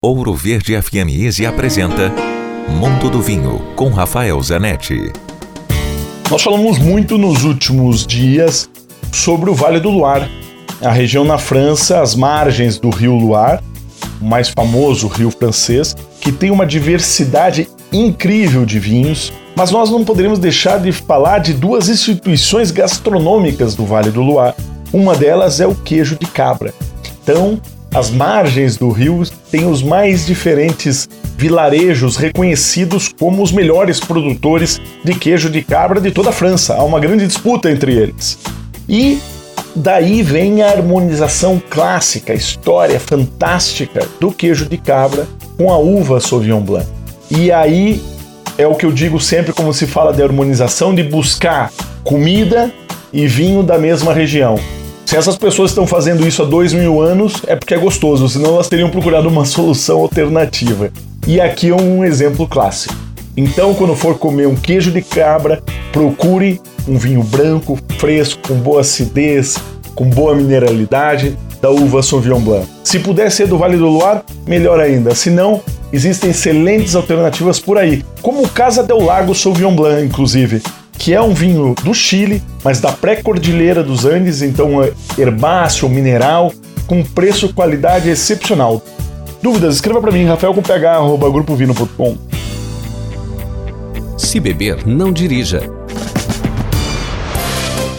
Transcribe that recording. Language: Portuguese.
Ouro Verde FM Easy apresenta Mundo do Vinho com Rafael Zanetti. Nós falamos muito nos últimos dias sobre o Vale do Loire, a região na França, as margens do rio Loire, o mais famoso rio francês, que tem uma diversidade incrível de vinhos. Mas nós não poderíamos deixar de falar de duas instituições gastronômicas do Vale do Loire. Uma delas é o queijo de cabra. Então, as margens do rio têm os mais diferentes vilarejos reconhecidos como os melhores produtores de queijo de cabra de toda a França. Há uma grande disputa entre eles. E daí vem a harmonização clássica, a história fantástica do queijo de cabra com a uva Sauvignon Blanc. E aí é o que eu digo sempre como se fala de harmonização, de buscar comida e vinho da mesma região. Se essas pessoas estão fazendo isso há dois mil anos, é porque é gostoso, senão elas teriam procurado uma solução alternativa. E aqui é um exemplo clássico. Então, quando for comer um queijo de cabra, procure um vinho branco, fresco, com boa acidez, com boa mineralidade, da uva Sauvignon Blanc. Se puder ser do Vale do Loire, melhor ainda. Se não, existem excelentes alternativas por aí, como o Casa del Lago Sauvignon Blanc, inclusive, que é um vinho do Chile, mas da pré-cordilheira dos Andes, então é herbáceo, mineral, com preço qualidade excepcional. Dúvidas? Escreva para mim, rafael com ph, Se beber, não dirija.